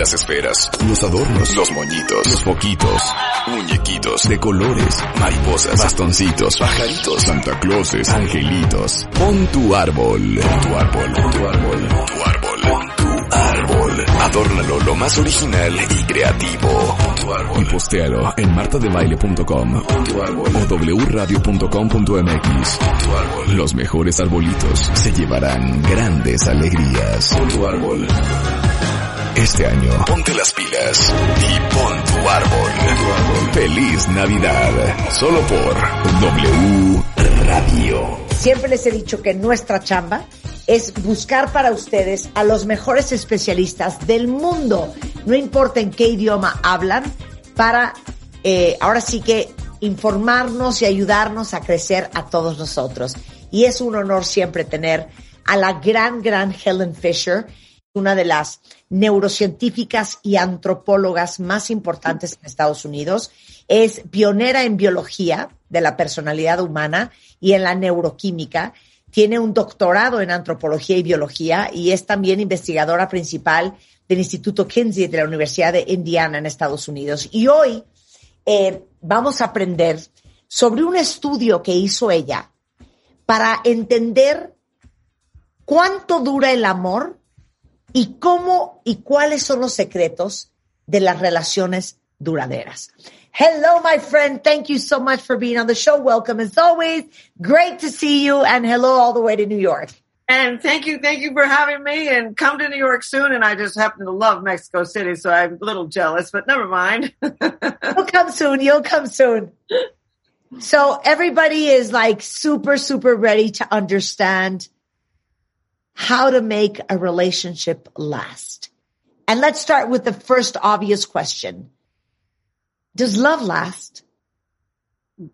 Las esferas, los adornos, los moñitos, los foquitos, muñequitos de colores, mariposas, bastoncitos, pajaritos, Santa Clauses, angelitos. Pon tu árbol, pon tu árbol, pon tu árbol, pon tu árbol, pon tu árbol. Adórnalo lo más original y creativo. Pon tu árbol. Y postéalo en martadebaile.com o wradio.com.mx. Los mejores arbolitos se llevarán grandes alegrías. Pon tu árbol. Este año, ponte las pilas y pon tu árbol. Feliz Navidad. Solo por W Radio. Siempre les he dicho que nuestra chamba es buscar para ustedes a los mejores especialistas del mundo, no importa en qué idioma hablan, para eh, ahora sí que informarnos y ayudarnos a crecer a todos nosotros. Y es un honor siempre tener a la gran, gran Helen Fisher, una de las neurocientíficas y antropólogas más importantes en Estados Unidos. Es pionera en biología de la personalidad humana y en la neuroquímica. Tiene un doctorado en antropología y biología y es también investigadora principal del Instituto Kinsey de la Universidad de Indiana en Estados Unidos. Y hoy eh, vamos a aprender sobre un estudio que hizo ella para entender cuánto dura el amor y cómo y cuáles son los secretos de las relaciones duraderas. Hello, my friend. Thank you so much for being on the show. Welcome as always. Great to see you and hello all the way to New York. And thank you, thank you for having me and come to New York soon. And I just happen to love Mexico City, so I'm a little jealous, but never mind. You'll come soon. You'll come soon. So everybody is like super, super ready to understand how to make a relationship last. And let's start with the first obvious question. Does love last?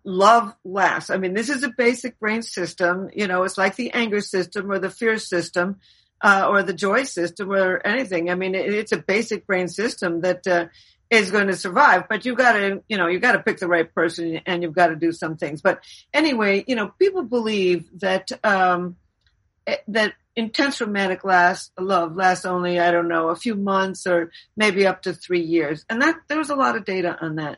Love lasts. I mean, this is a basic brain system. You know, it's like the anger system or the fear system, uh, or the joy system or anything. I mean, it, it's a basic brain system that, uh, is going to survive, but you got to, you know, you got to pick the right person and you've got to do some things. But anyway, you know, people believe that, um, eh, that intense romantic last love lasts only I don't know a few months or maybe up to three years, and that there was a lot of data on that.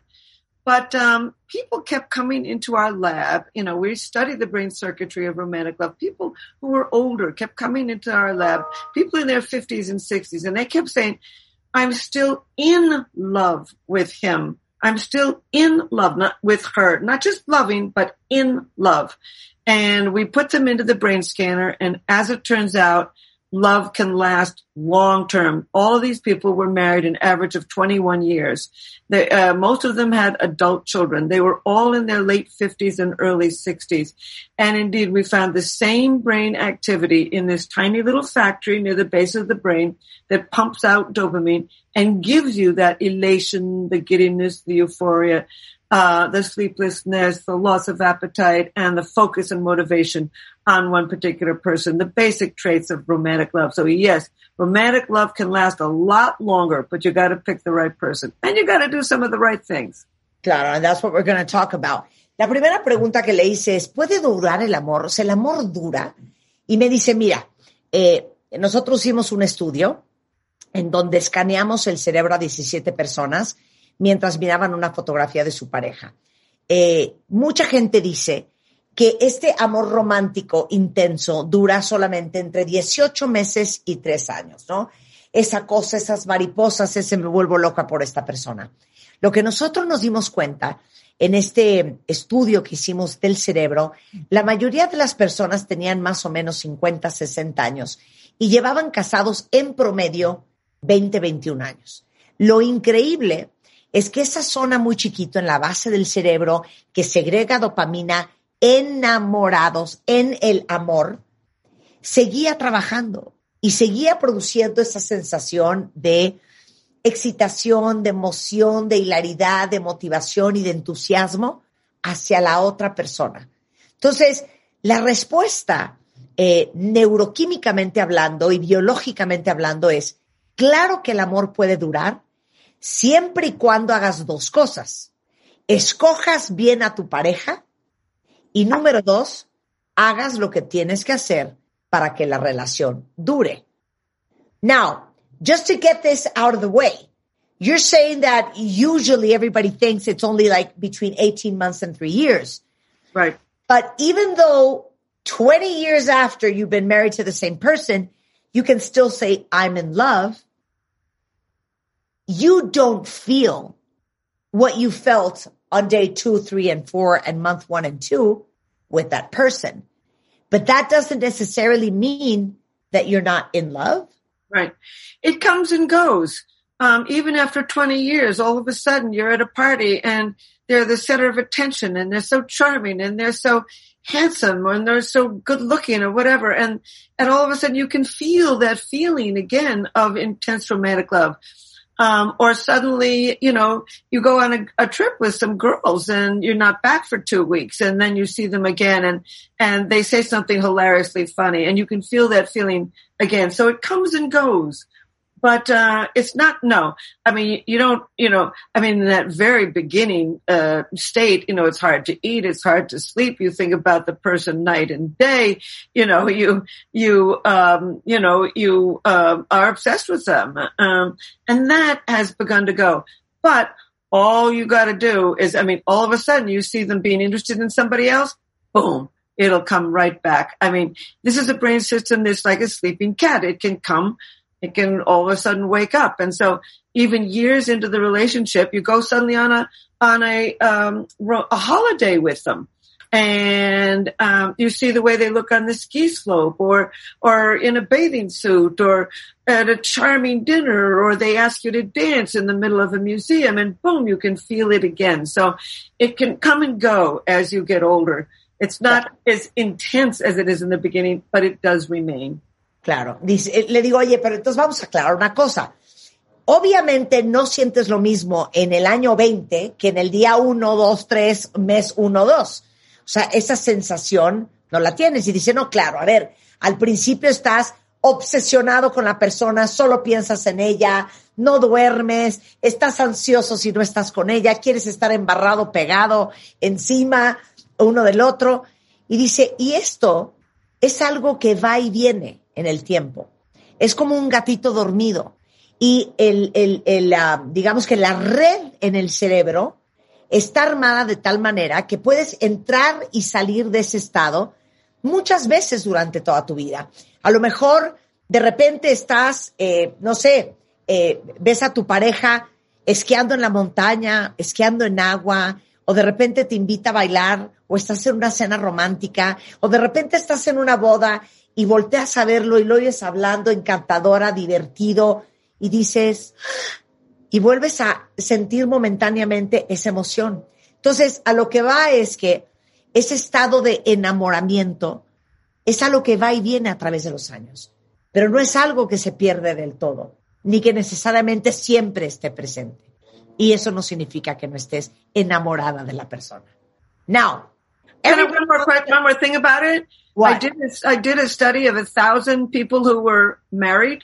But um, people kept coming into our lab. You know, we studied the brain circuitry of romantic love. People who were older kept coming into our lab. People in their fifties and sixties, and they kept saying, "I'm still in love with him." I'm still in love, not with her, not just loving, but in love and we put them into the brain scanner. And as it turns out, love can last long term. All of these people were married an average of 21 years. They, uh, most of them had adult children. They were all in their late 50s and early 60s. And indeed, we found the same brain activity in this tiny little factory near the base of the brain that pumps out dopamine and gives you that elation, the giddiness, the euphoria uh, the sleeplessness, the loss of appetite, and the focus and motivation on one particular person, the basic traits of romantic love. So yes, romantic love can last a lot longer, but you got to pick the right person and you got to do some of the right things. Claro, and that's what we're going to talk about. La primera pregunta que le hice es, ¿puede durar el amor? O sea, ¿el amor dura? Y me dice, mira, eh, nosotros hicimos un estudio en donde escaneamos el cerebro a 17 personas mientras miraban una fotografía de su pareja. Eh, mucha gente dice que este amor romántico intenso dura solamente entre 18 meses y 3 años, ¿no? Esa cosa, esas mariposas, ese me vuelvo loca por esta persona. Lo que nosotros nos dimos cuenta en este estudio que hicimos del cerebro, la mayoría de las personas tenían más o menos 50, 60 años y llevaban casados en promedio 20, 21 años. Lo increíble es que esa zona muy chiquito en la base del cerebro que segrega dopamina enamorados en el amor, seguía trabajando y seguía produciendo esa sensación de excitación, de emoción, de hilaridad, de motivación y de entusiasmo hacia la otra persona. Entonces, la respuesta eh, neuroquímicamente hablando y biológicamente hablando es, claro que el amor puede durar siempre y cuando hagas dos cosas. Escojas bien a tu pareja y número dos, hagas lo que tienes que hacer para que la relación dure. Now, just to get this out of the way, you're saying that usually everybody thinks it's only like between 18 months and three years. Right. But even though 20 years after you've been married to the same person, you can still say, I'm in love. You don't feel what you felt on day two, three, and four, and month one and two with that person. But that doesn't necessarily mean that you're not in love. Right. It comes and goes. Um, even after 20 years, all of a sudden you're at a party and they're the center of attention and they're so charming and they're so handsome and they're so good looking or whatever. And, and all of a sudden you can feel that feeling again of intense romantic love. Um, or suddenly, you know, you go on a, a, trip with some girls and you're not back for two weeks and then you see them again and, and they say something hilariously funny and you can feel that feeling again. So it comes and goes but uh, it's not no. I mean you don't you know i mean in that very beginning uh, state you know it's hard to eat it's hard to sleep. You think about the person night and day. You know you you um, you know you uh, are obsessed with them. Um, and that has begun to go. But all you got to do is i mean all of a sudden you see them being interested in somebody else boom it'll come right back. I mean this is a brain system that's like a sleeping cat. It can come it can all of a sudden wake up. And so even years into the relationship, you go suddenly on a, on a, um, a holiday with them. And um, you see the way they look on the ski slope or or in a bathing suit or at a charming dinner or they ask you to dance in the middle of a museum and boom you can feel it again. So it can come and go as you get older. It's not as intense as it is in the beginning but it does remain Claro. Dice, eh, le digo, oye, pero entonces vamos a aclarar una cosa. Obviamente no sientes lo mismo en el año 20 que en el día 1, 2, 3, mes 1, 2. O sea, esa sensación no la tienes. Y dice, no, claro, a ver, al principio estás obsesionado con la persona, solo piensas en ella, no duermes, estás ansioso si no estás con ella, quieres estar embarrado, pegado encima uno del otro. Y dice, y esto es algo que va y viene en el tiempo. Es como un gatito dormido. Y el, el, el digamos que la red en el cerebro está armada de tal manera que puedes entrar y salir de ese estado muchas veces durante toda tu vida. A lo mejor de repente estás, eh, no sé, eh, ves a tu pareja esquiando en la montaña, esquiando en agua, o de repente te invita a bailar, o estás en una cena romántica, o de repente estás en una boda y volteas a verlo y lo oyes hablando encantadora, divertido y dices, y vuelves a sentir momentáneamente esa emoción. Entonces, a lo que va es que ese estado de enamoramiento es algo que va y viene a través de los años, pero no es algo que se pierde del todo, ni que necesariamente siempre esté presente. Y eso no significa que no estés enamorada de la persona. Now, one more one more thing about it? What? I did a, I did a study of a thousand people who were married,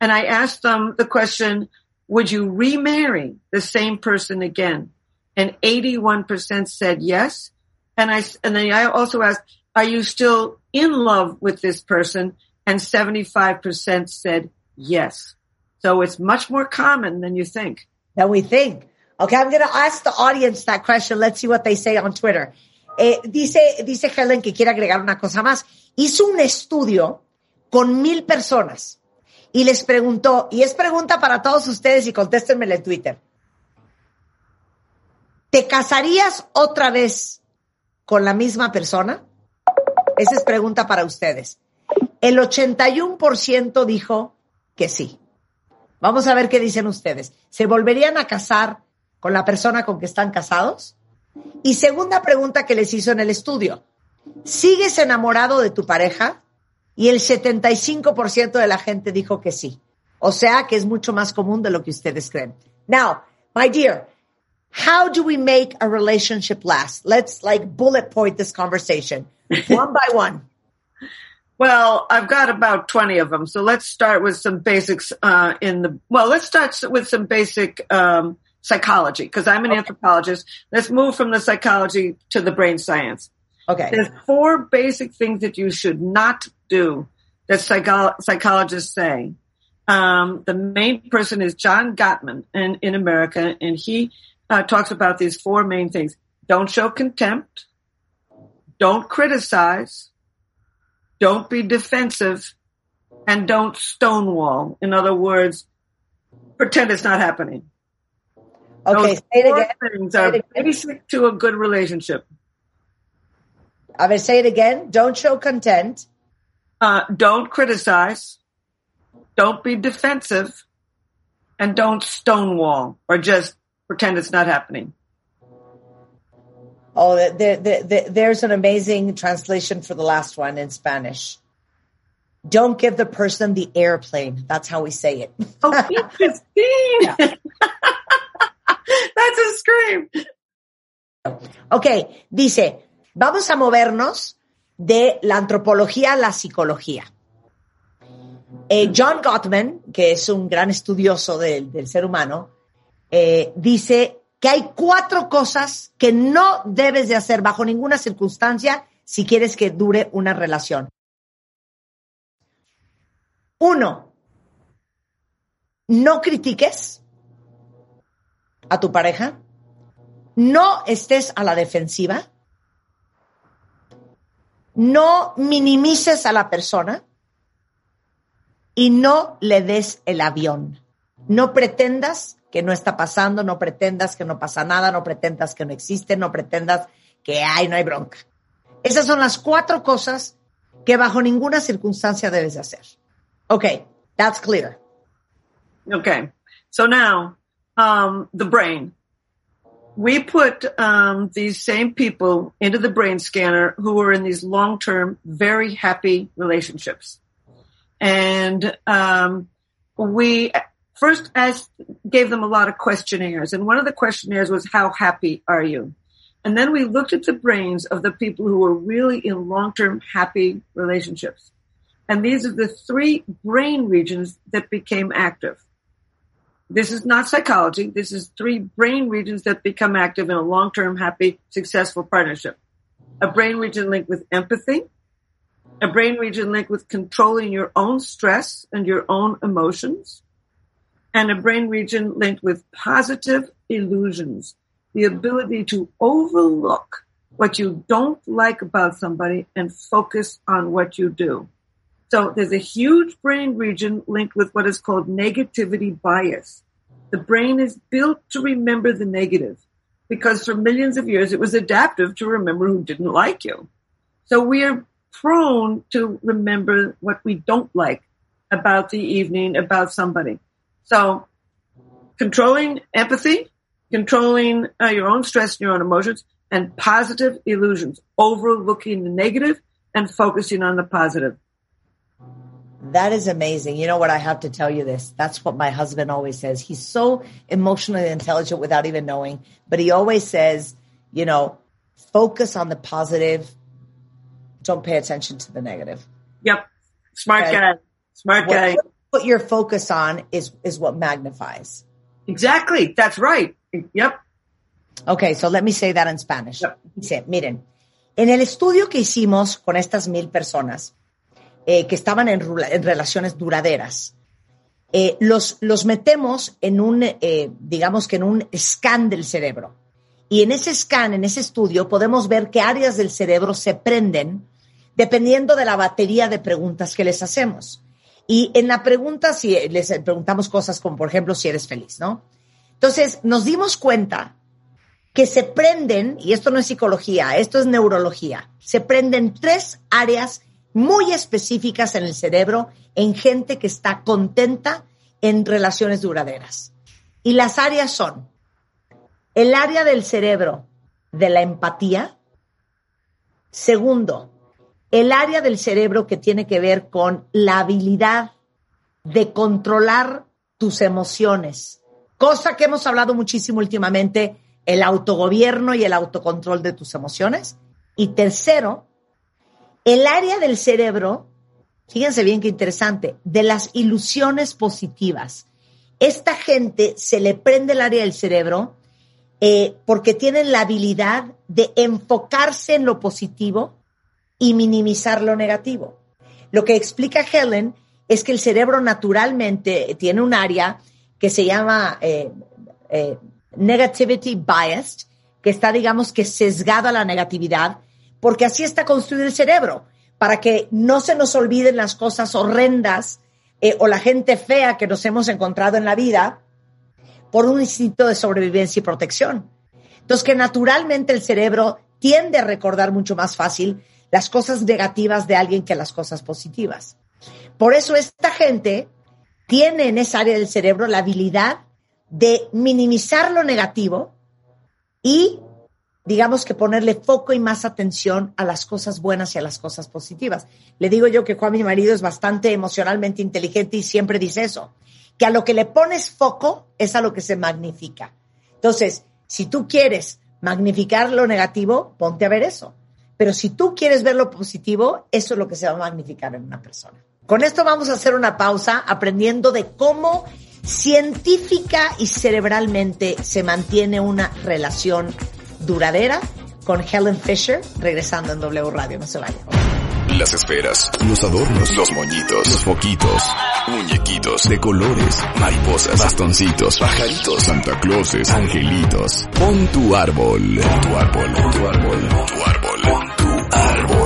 and I asked them the question: Would you remarry the same person again? And eighty one percent said yes. And I and then I also asked, Are you still in love with this person? And seventy five percent said yes. So it's much more common than you think. Than we think. Okay, I'm going to ask the audience that question. Let's see what they say on Twitter. Eh, dice, dice Helen que quiere agregar una cosa más. Hizo un estudio con mil personas y les preguntó, y es pregunta para todos ustedes y contéstenmela en Twitter. ¿Te casarías otra vez con la misma persona? Esa es pregunta para ustedes. El 81% dijo que sí. Vamos a ver qué dicen ustedes. ¿Se volverían a casar con la persona con que están casados? Y segunda pregunta que les hizo en el estudio. ¿Sigues enamorado de tu pareja? Y el 75% de la gente dijo que sí. O sea que es mucho más común de lo que ustedes creen. Now, my dear, how do we make a relationship last? Let's like bullet point this conversation one by one. Well, I've got about 20 of them. So let's start with some basics, uh, in the, well, let's start with some basic, um, psychology because I'm an okay. anthropologist. Let's move from the psychology to the brain science. Okay. There's four basic things that you should not do that psycho- psychologists say. Um, the main person is John Gottman in, in America, and he uh, talks about these four main things. Don't show contempt. Don't criticize don't be defensive and don't stonewall. In other words, pretend it's not happening. Okay, Those say it again. Things say are again. basic to a good relationship. I'm going to say it again. Don't show content. Uh, don't criticize. Don't be defensive. And don't stonewall or just pretend it's not happening. Oh, there, there, there's an amazing translation for the last one in Spanish. Don't give the person the airplane. That's how we say it. Oh, interesting. That's a scream. Ok, dice, vamos a movernos de la antropología a la psicología. Eh, John Gottman, que es un gran estudioso del, ser humano, eh, dice que hay cuatro cosas que no debes de hacer bajo ninguna circunstancia si quieres que dure una relación. Uno, no critiques a tu pareja, no estés a la defensiva, no minimices a la persona y no le des el avión. No pretendas que no está pasando, no pretendas que no pasa nada, no pretendas que no existe, no pretendas que hay, no hay bronca. Esas son las cuatro cosas que bajo ninguna circunstancia debes de hacer. Okay, that's clear. Okay, so now um, the brain. We put um, these same people into the brain scanner who were in these long-term, very happy relationships, and um, we first asked, gave them a lot of questionnaires. And one of the questionnaires was, how happy are you? And then we looked at the brains of the people who were really in long-term happy relationships. And these are the three brain regions that became active. This is not psychology. This is three brain regions that become active in a long-term happy, successful partnership. A brain region linked with empathy, a brain region linked with controlling your own stress and your own emotions, and a brain region linked with positive illusions, the ability to overlook what you don't like about somebody and focus on what you do. So there's a huge brain region linked with what is called negativity bias. The brain is built to remember the negative because for millions of years it was adaptive to remember who didn't like you. So we are prone to remember what we don't like about the evening, about somebody. So controlling empathy, controlling uh, your own stress and your own emotions, and positive illusions, overlooking the negative and focusing on the positive. That is amazing. You know what? I have to tell you this. That's what my husband always says. He's so emotionally intelligent without even knowing, but he always says, you know, focus on the positive. Don't pay attention to the negative. Yep. Smart guy. Smart guy. What, what your focus on is, is what magnifies. Exactly. That's right. Yep. Okay, so let me say that in Spanish. Yep. Dice, miren, en el estudio que hicimos con estas mil personas eh, que estaban en, en, relaciones duraderas, eh, los, los metemos en un, eh, digamos que en un scan del cerebro. Y en ese scan, en ese estudio, podemos ver qué áreas del cerebro se prenden dependiendo de la batería de preguntas que les hacemos. Y en la pregunta, si les preguntamos cosas como, por ejemplo, si eres feliz, ¿no? Entonces, nos dimos cuenta que se prenden, y esto no es psicología, esto es neurología, se prenden tres áreas muy específicas en el cerebro en gente que está contenta en relaciones duraderas. Y las áreas son el área del cerebro de la empatía, segundo, el área del cerebro que tiene que ver con la habilidad de controlar tus emociones, cosa que hemos hablado muchísimo últimamente, el autogobierno y el autocontrol de tus emociones. Y tercero, el área del cerebro, fíjense bien qué interesante, de las ilusiones positivas. Esta gente se le prende el área del cerebro eh, porque tienen la habilidad de enfocarse en lo positivo y minimizar lo negativo. Lo que explica Helen es que el cerebro naturalmente tiene un área que se llama eh, eh, negativity biased, que está, digamos, que sesgada a la negatividad, porque así está construido el cerebro, para que no se nos olviden las cosas horrendas eh, o la gente fea que nos hemos encontrado en la vida por un instinto de sobrevivencia y protección. Entonces, que naturalmente el cerebro tiende a recordar mucho más fácil las cosas negativas de alguien que las cosas positivas. Por eso esta gente tiene en esa área del cerebro la habilidad de minimizar lo negativo y, digamos que ponerle foco y más atención a las cosas buenas y a las cosas positivas. Le digo yo que Juan, mi marido, es bastante emocionalmente inteligente y siempre dice eso, que a lo que le pones foco es a lo que se magnifica. Entonces, si tú quieres magnificar lo negativo, ponte a ver eso. Pero si tú quieres ver lo positivo, eso es lo que se va a magnificar en una persona. Con esto vamos a hacer una pausa aprendiendo de cómo científica y cerebralmente se mantiene una relación duradera con Helen Fisher, regresando en W Radio. No se vaya. Las esferas, los adornos, los moñitos, los foquitos, muñequitos de colores, mariposas, bastoncitos, pajaritos, Santa Clauses, angelitos. Pon tu árbol, tu árbol, tu árbol, tu árbol,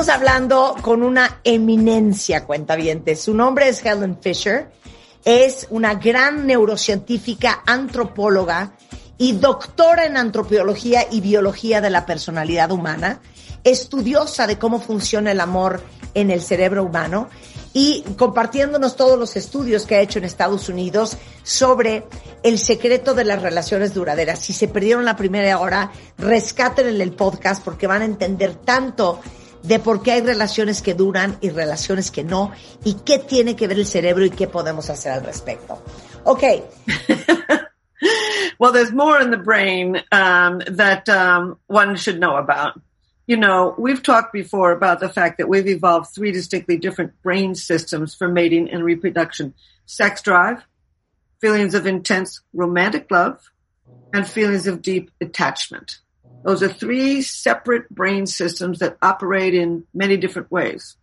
Estamos hablando con una eminencia, cuentaviente. Su nombre es Helen Fisher. Es una gran neurocientífica, antropóloga y doctora en antropología y biología de la personalidad humana estudiosa de cómo funciona el amor en el cerebro humano y compartiéndonos todos los estudios que ha hecho en Estados Unidos sobre el secreto de las relaciones duraderas. Si se perdieron la primera hora, rescaten en el podcast porque van a entender tanto de por qué hay relaciones que duran y relaciones que no y qué tiene que ver el cerebro y qué podemos hacer al respecto. Ok. well, there's more in the brain um, that um, one should know about. you know, we've talked before about the fact that we've evolved three distinctly different brain systems for mating and reproduction. Sex drive, feelings of intense romantic love, and feelings of deep attachment. Those are three separate brain systems that operate in many different ways.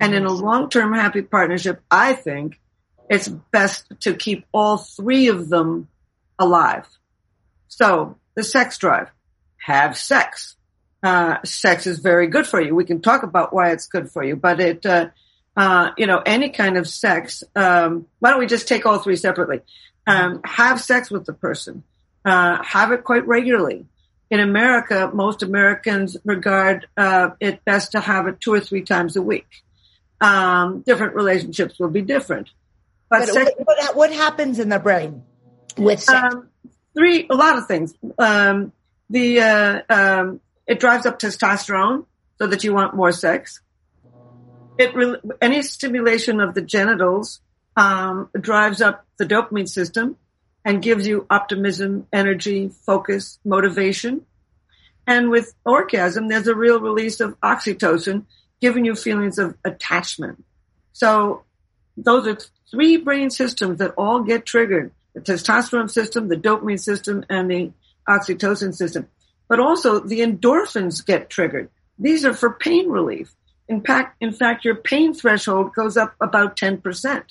And in a long-term happy partnership, I think it's best to keep all three of them alive. So the sex drive, have sex uh, sex is very good for you. We can talk about why it's good for you, but it, uh, uh, you know, any kind of sex. Um, why don't we just take all three separately? Um, have sex with the person. Uh, have it quite regularly. In America, most Americans regard uh, it best to have it two or three times a week. Um, different relationships will be different. But, but sex, what, what, happens in the brain with sex? Um, three, a lot of things. Um, the uh, um, it drives up testosterone so that you want more sex. It re- any stimulation of the genitals um, drives up the dopamine system and gives you optimism, energy, focus, motivation. And with orgasm, there's a real release of oxytocin, giving you feelings of attachment. So those are three brain systems that all get triggered. The testosterone system, the dopamine system, and the oxytocin system but also the endorphins get triggered. These are for pain relief. In fact, in fact, your pain threshold goes up about 10%.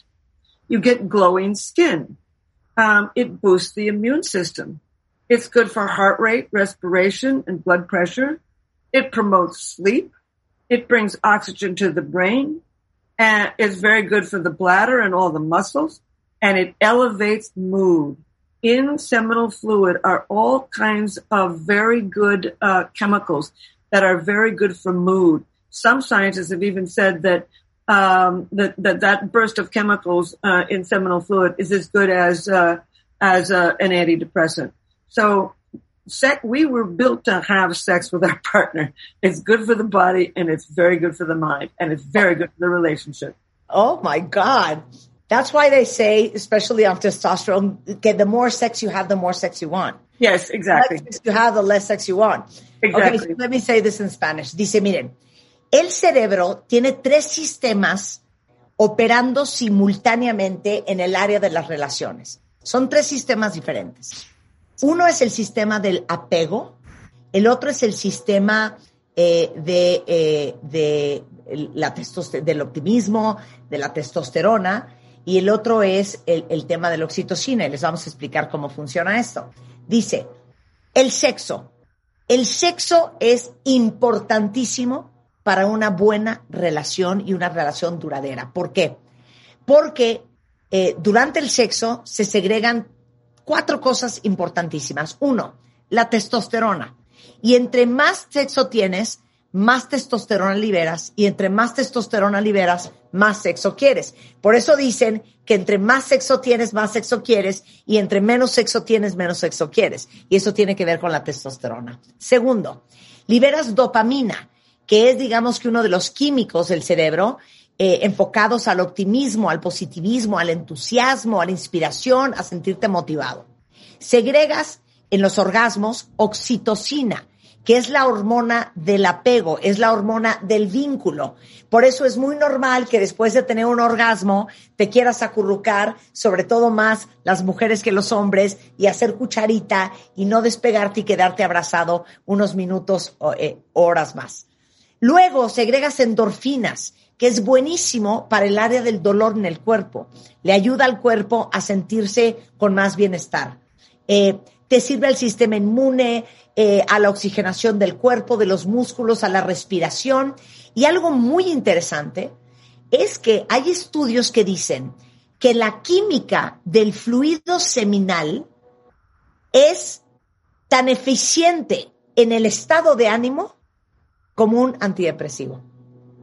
You get glowing skin. Um, it boosts the immune system. It's good for heart rate, respiration, and blood pressure. It promotes sleep. It brings oxygen to the brain. and it's very good for the bladder and all the muscles, and it elevates mood. In seminal fluid are all kinds of very good uh, chemicals that are very good for mood. Some scientists have even said that um, that, that that burst of chemicals uh, in seminal fluid is as good as uh, as uh, an antidepressant. So, sex, we were built to have sex with our partner. It's good for the body and it's very good for the mind and it's very good for the relationship. Oh my God. That's why they say, especially on testosterone, que the more sex you have, the more sex you want. Yes, exactly. The less sex you have, the less sex you want. Exactly. Okay, so let me say this in Spanish. Dice, miren, el cerebro tiene tres sistemas operando simultáneamente en el área de las relaciones. Son tres sistemas diferentes. Uno es el sistema del apego, el otro es el sistema eh, de, eh, del optimismo, de la testosterona, y el otro es el, el tema de la oxitocina, les vamos a explicar cómo funciona esto. Dice, el sexo. El sexo es importantísimo para una buena relación y una relación duradera. ¿Por qué? Porque eh, durante el sexo se segregan cuatro cosas importantísimas. Uno, la testosterona. Y entre más sexo tienes, más testosterona liberas. Y entre más testosterona liberas, más sexo quieres. Por eso dicen que entre más sexo tienes, más sexo quieres. Y entre menos sexo tienes, menos sexo quieres. Y eso tiene que ver con la testosterona. Segundo, liberas dopamina, que es, digamos que uno de los químicos del cerebro eh, enfocados al optimismo, al positivismo, al entusiasmo, a la inspiración, a sentirte motivado. Segregas en los orgasmos oxitocina, que es la hormona del apego, es la hormona del vínculo. Por eso es muy normal que después de tener un orgasmo te quieras acurrucar, sobre todo más las mujeres que los hombres, y hacer cucharita y no despegarte y quedarte abrazado unos minutos o eh, horas más. Luego segregas endorfinas, que es buenísimo para el área del dolor en el cuerpo. Le ayuda al cuerpo a sentirse con más bienestar. Eh, te sirve al sistema inmune, eh, a la oxigenación del cuerpo, de los músculos, a la respiración. Y algo muy interesante es que hay estudios que dicen que la química del fluido seminal es tan eficiente en el estado de ánimo como un antidepresivo.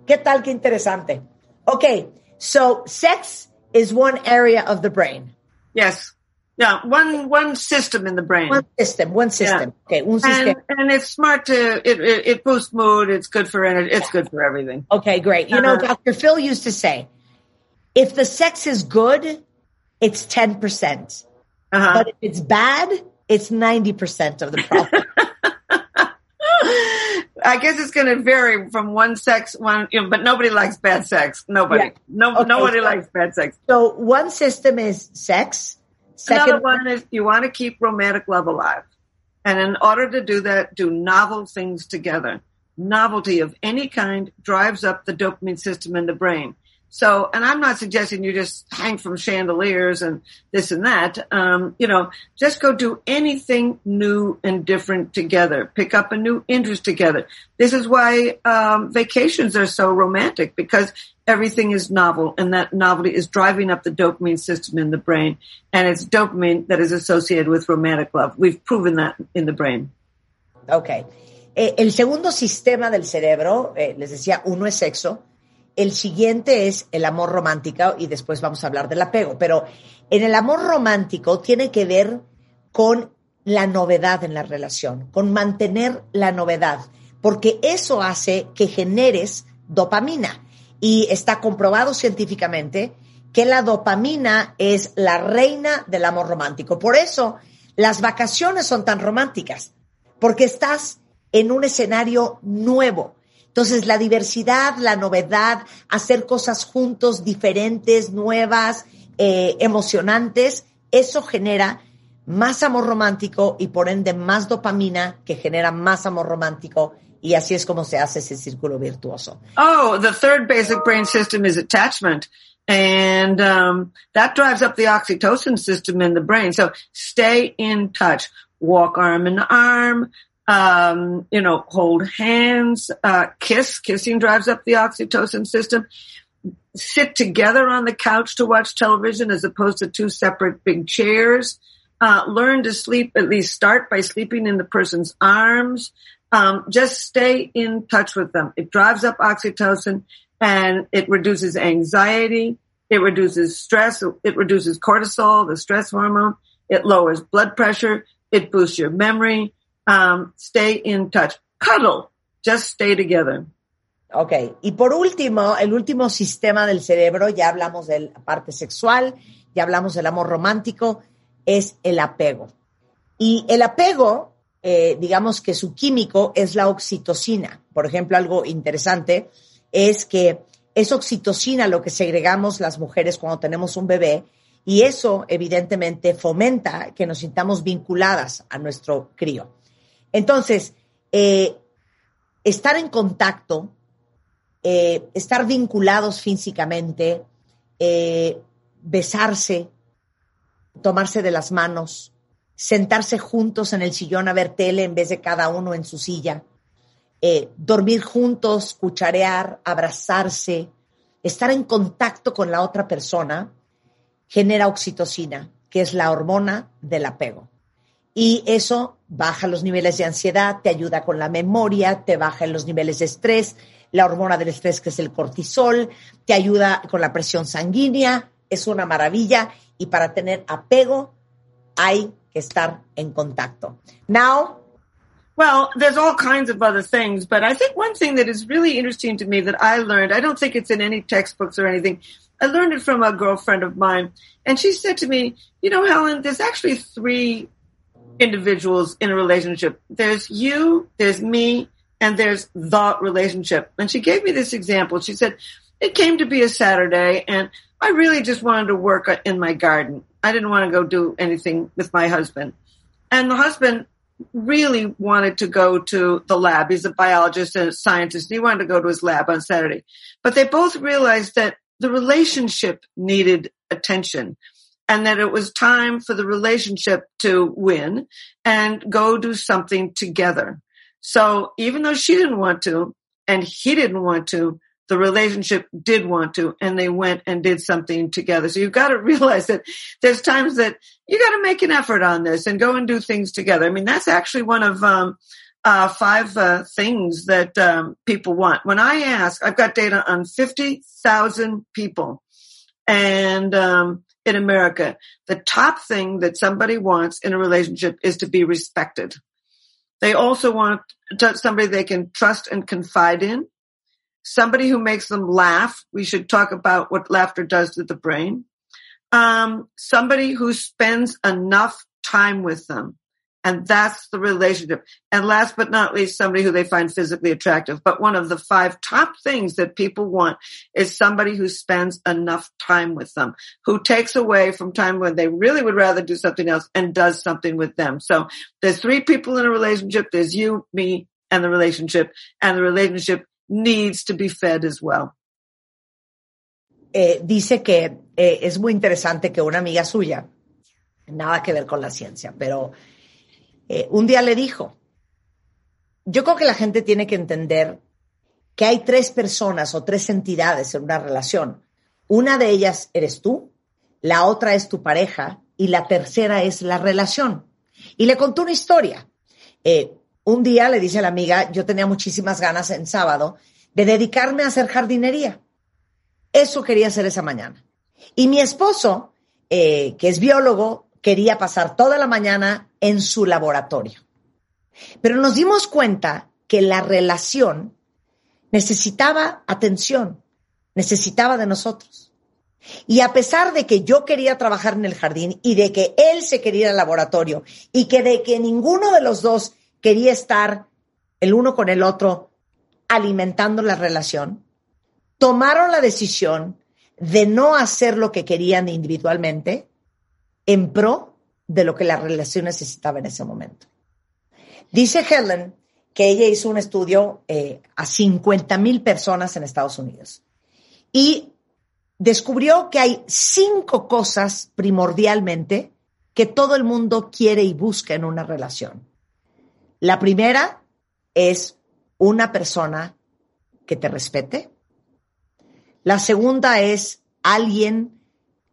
¿Qué tal? Qué interesante. Okay, so sex is one area of the brain. Yes. Yeah, one one system in the brain. One system, one system. Okay, un and, sistema. and it's smart to it, it, it boosts mood. It's good for energy. It's good for everything. Okay, great. You know, Uh-huh. Dr. Phil used to say, if the sex is good, it's 10%. percent Uh-huh. But if it's bad, it's 90% of the problem. I guess it's going to vary from one sex, one, you know, but nobody likes bad sex. Nobody. Yeah. No, Okay, nobody so- likes bad sex. so one system is sex. Another Second one is you want to keep romantic love alive. And in order to do that, do novel things together. Novelty of any kind drives up the dopamine system in the brain. So, and I'm not suggesting you just hang from chandeliers and this and that. Um, you know, just go do anything new and different together. Pick up a new interest together. This is why um, vacations are so romantic because everything is novel and that novelty is driving up the dopamine system in the brain. And it's dopamine that is associated with romantic love. We've proven that in the brain. Ok. Eh, el segundo sistema del cerebro, eh, les decía, uno es sexo, el siguiente es el amor romántico y después vamos a hablar del apego. Pero en el amor romántico tiene que ver con la novedad en la relación, con mantener la novedad, porque eso hace que generes dopamina. Y está comprobado científicamente que la dopamina es la reina del amor romántico. Por eso las vacaciones son tan románticas, porque estás en un escenario nuevo. Entonces, la diversidad, la novedad, hacer cosas juntos, diferentes, nuevas, eh, emocionantes, eso genera más amor romántico y por ende más dopamina que genera más amor romántico y así es como se hace ese círculo virtuoso. Oh, the third basic brain system is attachment. And um, that drives up the oxytocin system in the brain. So stay in touch. Walk arm in arm. Um, you know, hold hands. Uh, kiss. Kissing drives up the oxytocin system. sit together on the couch to watch television as opposed to two separate big chairs. Uh, learn to sleep, at least start by sleeping in the person's arms. Um, just stay in touch with them. It drives up oxytocin and it reduces anxiety. It reduces stress. It reduces cortisol, the stress hormone. It lowers blood pressure. It boosts your memory. Um, stay in touch. Cuddle. Just stay together. Ok, y por último, el último sistema del cerebro, ya hablamos de la parte sexual, ya hablamos del amor romántico, es el apego. Y el apego, eh, digamos que su químico es la oxitocina. Por ejemplo, algo interesante es que es oxitocina lo que segregamos las mujeres cuando tenemos un bebé y eso evidentemente fomenta que nos sintamos vinculadas a nuestro crío. Entonces, eh, estar en contacto, eh, estar vinculados físicamente, eh, besarse, tomarse de las manos, sentarse juntos en el sillón a ver tele en vez de cada uno en su silla, dormir juntos, cucharear, abrazarse, estar en contacto con la otra persona, genera oxitocina, que es la hormona del apego. Y eso baja los niveles de ansiedad, te ayuda con la memoria, te baja los niveles de estrés, la hormona del estrés que es el cortisol, te ayuda con la presión sanguínea, es una maravilla y para tener apego hay que estar en contacto. Now, well, there's all kinds of other things, but I think one thing that is really interesting to me that I learned, I don't think it's in any textbooks or anything, I learned it from a girlfriend of mine, and she said to me, "You know, Helen, there's actually three individuals in a relationship. There's you, there's me, and there's the relationship." And she gave me this example. She said, "It came to be a Saturday, and I really just wanted to work in my garden. I didn't want to go do anything with my husband, and the husband." really wanted to go to the lab. He's a biologist and a scientist. He wanted to go to his lab on Saturday. But they both realized that the relationship needed attention and that it was time for the relationship to win and go do something together. So even though she didn't want to and he didn't want to, the relationship did want to and they went and did something together. So you've got to realize that there's times that you got to make an effort on this and go and do things together. I mean, that's actually one of, um, uh, five uh, things that um, people want. When I ask, I've got data on 50,000 people. And um, in America, the top thing that somebody wants in a relationship is to be respected. They also want somebody they can trust and confide in, somebody who makes them laugh. We should talk about what laughter does to the brain. Um, somebody who spends enough time with them. And that's the relationship. And last but not least, somebody who they find physically attractive. But one of the five top things that people want is somebody who spends enough time with them, who takes away from time when they really would rather do something else and does something with them. So there's three people in a relationship. There's you, me, and the relationship. And the relationship needs to be fed as well. Eh, dice que eh, es muy interesante que una amiga suya, nada que ver con la ciencia, pero Eh, un día le dijo, yo creo que la gente tiene que entender que hay tres personas o tres entidades en una relación. Una de ellas eres tú, la otra es tu pareja y la tercera es la relación. Y le contó una historia. Eh, un día le dice a la amiga, yo tenía muchísimas ganas en sábado de dedicarme a hacer jardinería. Eso quería hacer esa mañana. Y mi esposo, eh, que es biólogo, quería pasar toda la mañana en su laboratorio. Pero nos dimos cuenta que la relación necesitaba atención, necesitaba de nosotros. Y a pesar de que yo quería trabajar en el jardín y de que él se quería ir al laboratorio y que de que ninguno de los dos quería estar el uno con el otro alimentando la relación, tomaron la decisión de no hacer lo que querían individualmente en pro de lo que la relación necesitaba en ese momento. Dice Helen que ella hizo un estudio eh, a 50 mil personas en Estados Unidos y descubrió que hay cinco cosas primordialmente que todo el mundo quiere y busca en una relación. La primera es una persona que te respete. La segunda es alguien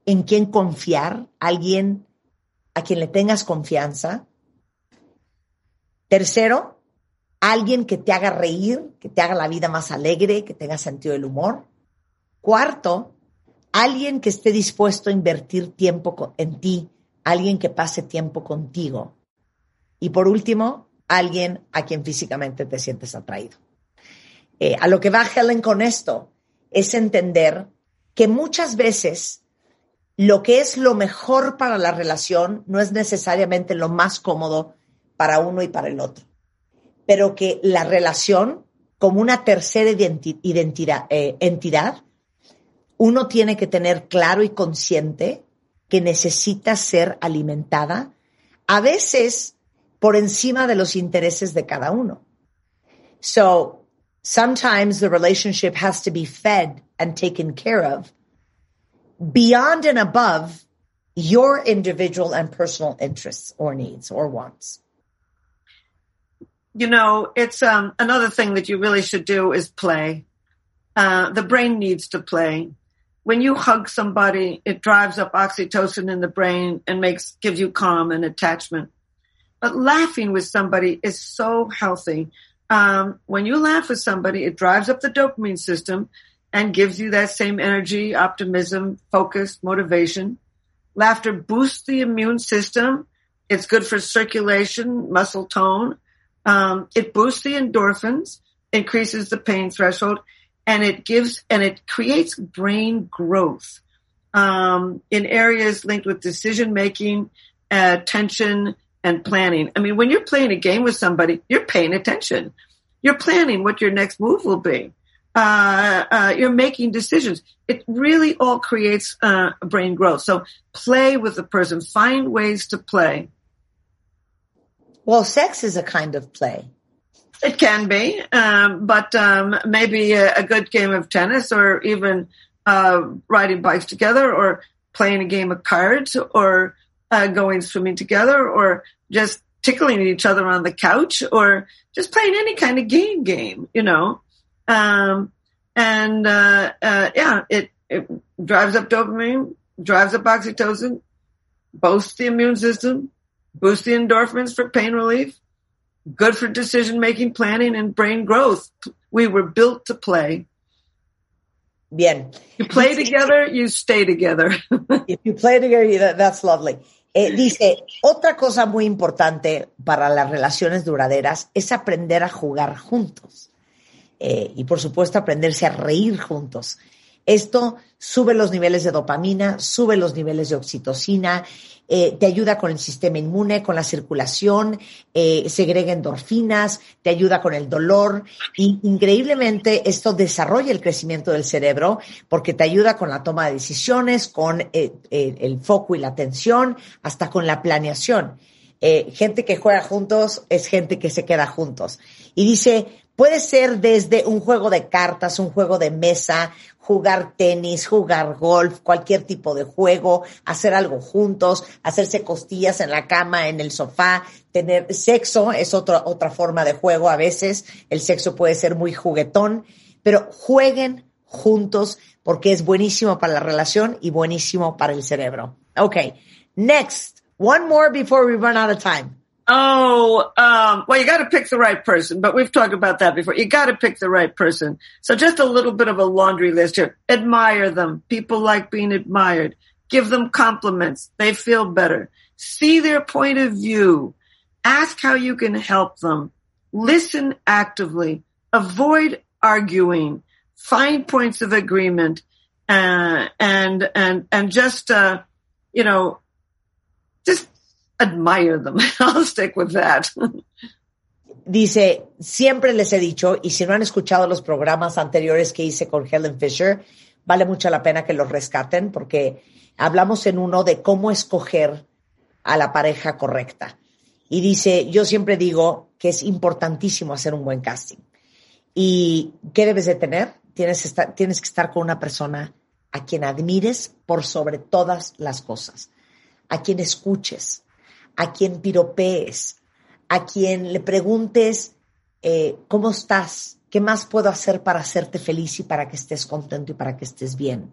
en quien confiar, alguien a quien le tengas confianza. Tercero, alguien que te haga reír, que te haga la vida más alegre, que tenga sentido del humor. Cuarto, alguien que esté dispuesto a invertir tiempo en ti, alguien que pase tiempo contigo. Y por último, alguien a quien físicamente te sientes atraído. Eh, a lo que va Helen con esto es entender que muchas veces lo que es lo mejor para la relación no es necesariamente lo más cómodo para uno y para el otro, pero que la relación como una tercera identidad, eh, entidad, uno tiene que tener claro y consciente que necesita ser alimentada, a veces por encima de los intereses de cada uno. So, sometimes the relationship has to be fed and taken care of beyond and above your individual and personal interests or needs or wants. You know, it's um, another thing that you really should do is play. Uh, the brain needs to play. When you hug somebody, it drives up oxytocin in the brain and makes gives you calm and attachment. But laughing with somebody is so healthy. Um, when you laugh with somebody, it drives up the dopamine system and gives you that same energy, optimism, focus, motivation. Laughter boosts the immune system. It's good for circulation, muscle tone. Um, it boosts the endorphins, increases the pain threshold, and it gives and it creates brain growth um, in areas linked with decision making, uh, attention, and planning. I mean, when you're playing a game with somebody, you're paying attention. You're planning what your next move will be. Uh, uh, you're making decisions. It really all creates uh, brain growth. So play with the person. Find ways to play. Well, sex is a kind of play. It can be, um, but um, maybe a, a, good game of tennis, or even uh, riding bikes together, or playing a game of cards, or uh, going swimming together or just tickling each other on the couch or just playing any kind of game game, you know. Um, and, uh, uh, yeah, it, it drives up dopamine, drives up oxytocin, boosts the immune system, boosts the endorphins for pain relief, good for decision making, planning, and brain growth. We were built to play. Bien. You play together, you stay together. if you play together, that, that's lovely. Eh, dice, otra cosa muy importante para las relaciones duraderas es aprender a jugar juntos. Eh, y por supuesto aprenderse a reír juntos. Esto sube los niveles de dopamina, sube los niveles de oxitocina, eh, te ayuda con el sistema inmune, con la circulación, eh, segrega endorfinas, te ayuda con el dolor y increíblemente esto desarrolla el crecimiento del cerebro porque te ayuda con la toma de decisiones, con eh, el foco y la atención, hasta con la planeación. gente que juega juntos es gente que se queda juntos. Y dice, Puede ser desde un juego de cartas, un juego de mesa, jugar tenis, jugar golf, cualquier tipo de juego, hacer algo juntos, hacerse costillas en la cama, en el sofá, tener sexo, es otra, otra forma de juego a veces. El sexo puede ser muy juguetón, pero jueguen juntos porque es buenísimo para la relación y buenísimo para el cerebro. Okay. Next. One more before we run out of time. Oh, um, well, you got to pick the right person, but we've talked about that before. You got to pick the right person. So just a little bit of a laundry list here. Admire them. People like being admired. Give them compliments. They feel better. See their point of view. Ask how you can help them. Listen actively. Avoid arguing. Find points of agreement. Uh, and, and, and just, uh, you know, admire them. I'll stick with that. Dice, siempre les he dicho, y si no han escuchado los programas anteriores que hice con Helen Fisher, vale mucho la pena que los rescaten porque hablamos en uno de cómo escoger a la pareja correcta. Y dice, yo siempre digo que es importantísimo hacer un buen casting. ¿Y qué debes de tener? Tienes, tienes que estar con una persona a quien admires por sobre todas las cosas, a quien escuches, a quien piropees, a quien le preguntes eh, cómo estás ¿Qué más puedo hacer para hacerte feliz y para que estés contento y para que estés bien?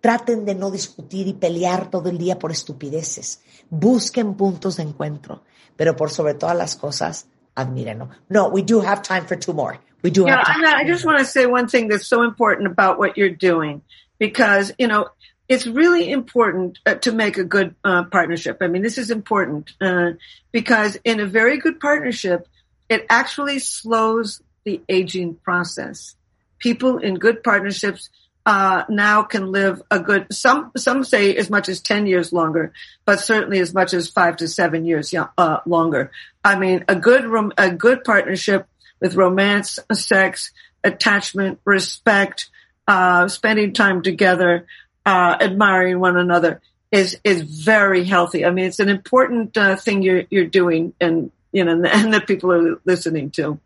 Traten de no discutir y pelear todo el día por estupideces. Busquen puntos de encuentro, pero por sobre todas las cosas, admírenlo. No, we do have time for two more. We do Yeah, have time. I just want to say one thing that's so important about what you're doing because, you know, it's really important uh, to make a good uh, partnership. I mean, this is important uh, because in a very good partnership, it actually slows the aging process. People in good partnerships uh, now can live a good some some say as much as ten years longer, but certainly as much as five to seven years uh, longer. I mean, a good rom- a good partnership with romance, sex, attachment, respect, uh, spending time together, uh, admiring one another is is very healthy. I mean, it's an important uh, thing you're you're doing, and you know, and that people are listening to.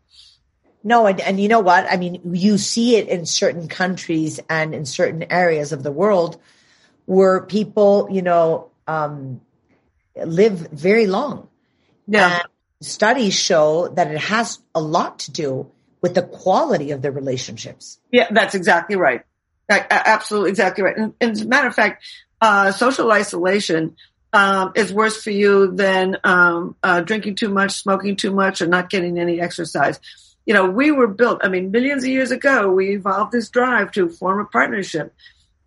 No, and, and you know what? I mean, you see it in certain countries and in certain areas of the world where people, you know, um, live very long. Yeah. And studies show that it has a lot to do with the quality of their relationships. Yeah, that's exactly right. Absolutely exactly right. And, and as a matter of fact, uh, social isolation um, is worse for you than um, uh, drinking too much, smoking too much, or not getting any exercise. You know, we were built, I mean, millions of years ago, we evolved this drive to form a partnership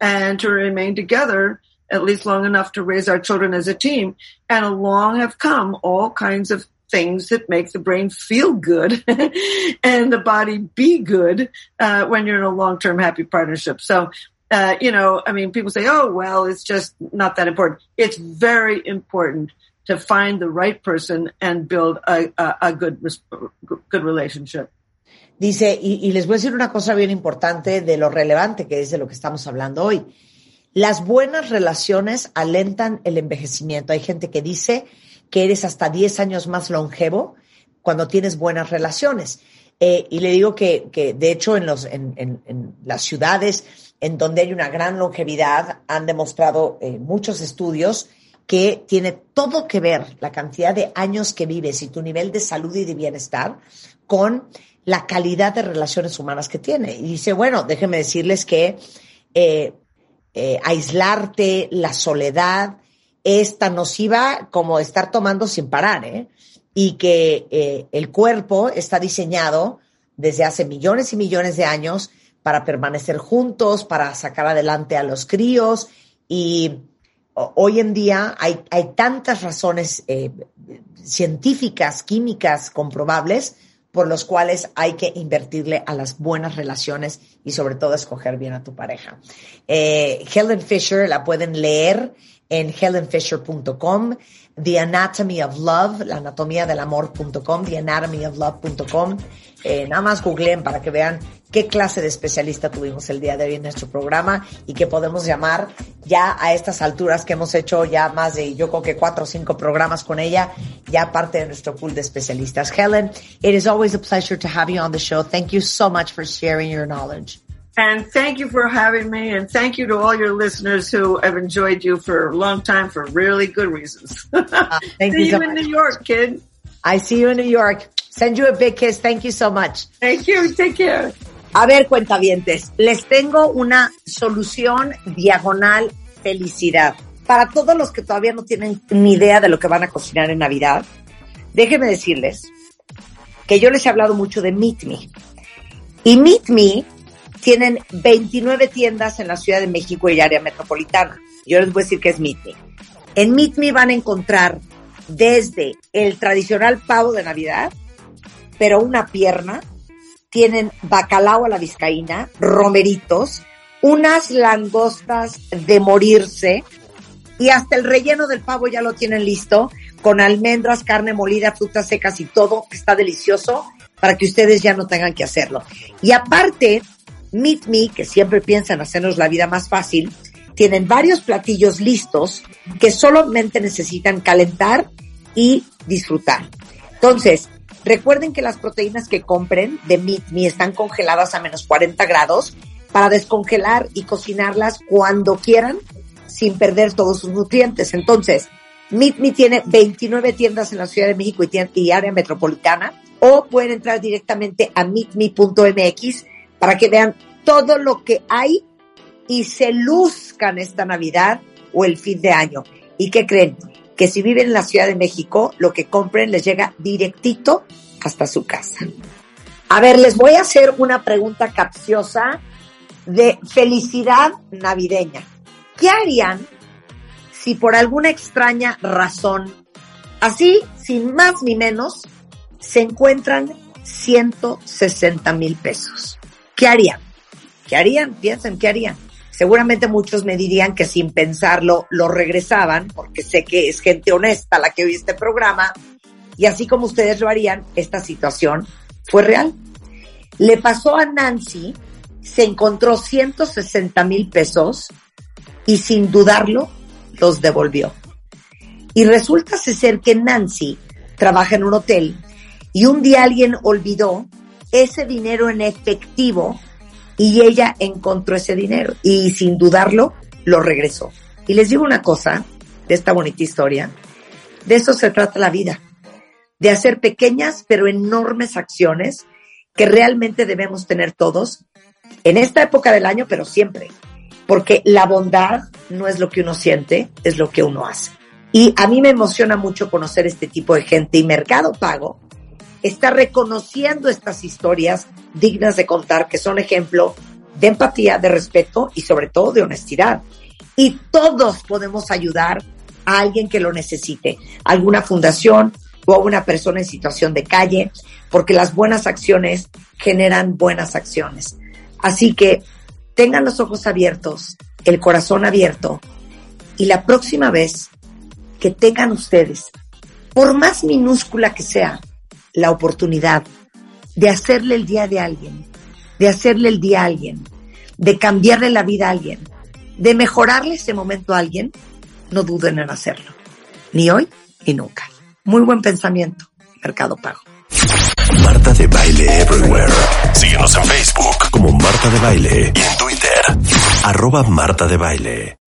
and to remain together at least long enough to raise our children as a team. And along have come all kinds of things that make the brain feel good and the body be good uh, when you're in a long-term happy partnership. So, uh, you know, I mean, people say, "Oh, well, it's just not that important." It's very important to find the right person and build a, a, a good good relationship. Dice, y, y les voy a decir una cosa bien importante de lo relevante que es de lo que estamos hablando hoy. Las buenas relaciones alentan el envejecimiento. Hay gente que dice que eres hasta 10 años más longevo cuando tienes buenas relaciones. Eh, y le digo que, que de hecho, en, los, en, en, las ciudades en donde hay una gran longevidad, han demostrado eh, muchos estudios que tiene todo que ver la cantidad de años que vives y tu nivel de salud y de bienestar con la calidad de relaciones humanas que tiene. Y dice, bueno, déjenme decirles que eh, aislarte, la soledad, es tan nociva como estar tomando sin parar, ¿eh? Y que eh, el cuerpo está diseñado desde hace millones y millones de años para permanecer juntos, para sacar adelante a los críos y hoy en día hay, hay tantas razones eh, científicas, químicas comprobables por los cuales hay que invertirle a las buenas relaciones y sobre todo escoger bien a tu pareja. Eh, Helen Fisher la pueden leer en helenfisher.com, The Anatomy of Love, la anatomía del amor.com, The Anatomy of Love.com. Eh, nada más googleen para que vean qué clase de especialista tuvimos el día de hoy en nuestro programa y que podemos llamar ya a estas alturas que hemos hecho ya más de, yo creo que cuatro o cinco programas con ella, ya parte de nuestro pool de especialistas. Helen, it is always a pleasure to have you on the show. Thank you so much for sharing your knowledge. And thank you for having me, and thank you to all your listeners who have enjoyed you for a long time for really good reasons. thank See you so you in much. New York, kid. I see you in New York. Send you a big kiss. Thank you so much. Thank you. Take care. A ver, cuentavientes, les tengo una solución diagonal felicidad. Para todos los que todavía no tienen ni idea de lo que van a cocinar en Navidad, déjenme decirles que yo les he hablado mucho de Meet Me. Y Meet Me tienen 29 tiendas en la Ciudad de México y área metropolitana. Yo les voy a decir que es Meet Me. En Meet Me van a encontrar desde el tradicional pavo de Navidad, pero una pierna, tienen bacalao a la vizcaína, romeritos, unas langostas de morirse y hasta el relleno del pavo ya lo tienen listo con almendras, carne molida, frutas secas y todo, está delicioso para que ustedes ya no tengan que hacerlo. Y aparte, Meet Me, que siempre piensan hacernos la vida más fácil, tienen varios platillos listos que solamente necesitan calentar y disfrutar. Entonces, recuerden que las proteínas que compren de Meet Me están congeladas a menos 40 grados para descongelar y cocinarlas cuando quieran sin perder todos sus nutrientes. Entonces, Meet Me tiene 29 tiendas en la Ciudad de México y, y área metropolitana. O pueden entrar directamente a meetme.mx para que vean todo lo que hay y se luzcan esta Navidad o el fin de año. ¿Y qué creen? Que si viven en la Ciudad de México, lo que compren les llega directito hasta su casa. A ver, les voy a hacer una pregunta capciosa de felicidad navideña. ¿Qué harían si por alguna extraña razón, así, sin más ni menos, se encuentran 160 mil pesos? ¿Qué harían? ¿Qué harían? Piensen, ¿qué harían? Seguramente muchos me dirían que sin pensarlo lo regresaban, porque sé que es gente honesta la que oye este programa, y así como ustedes lo harían, esta situación fue real. Le pasó a Nancy, se encontró 160 mil pesos y sin dudarlo los devolvió. Y resulta ser que Nancy trabaja en un hotel y un día alguien olvidó ese dinero en efectivo y ella encontró ese dinero y sin dudarlo lo regresó. Y les digo una cosa de esta bonita historia, de eso se trata la vida, de hacer pequeñas pero enormes acciones que realmente debemos tener todos en esta época del año, pero siempre, porque la bondad no es lo que uno siente, es lo que uno hace. Y a mí me emociona mucho conocer este tipo de gente y Mercado Pago está reconociendo estas historias dignas de contar, que son ejemplo de empatía, de respeto y sobre todo de honestidad. Y todos podemos ayudar a alguien que lo necesite, alguna fundación o a una persona en situación de calle, porque las buenas acciones generan buenas acciones. Así que tengan los ojos abiertos, el corazón abierto y la próxima vez que tengan ustedes, por más minúscula que sea, la oportunidad de hacerle el día de alguien, de hacerle el día a alguien, de cambiarle la vida a alguien, de mejorarle ese momento a alguien, no duden en hacerlo. Ni hoy ni nunca. Muy buen pensamiento, Mercado Pago. Marta de Baile Everywhere. Síguenos en Facebook como Marta de Baile y en Twitter, arroba Marta de Baile.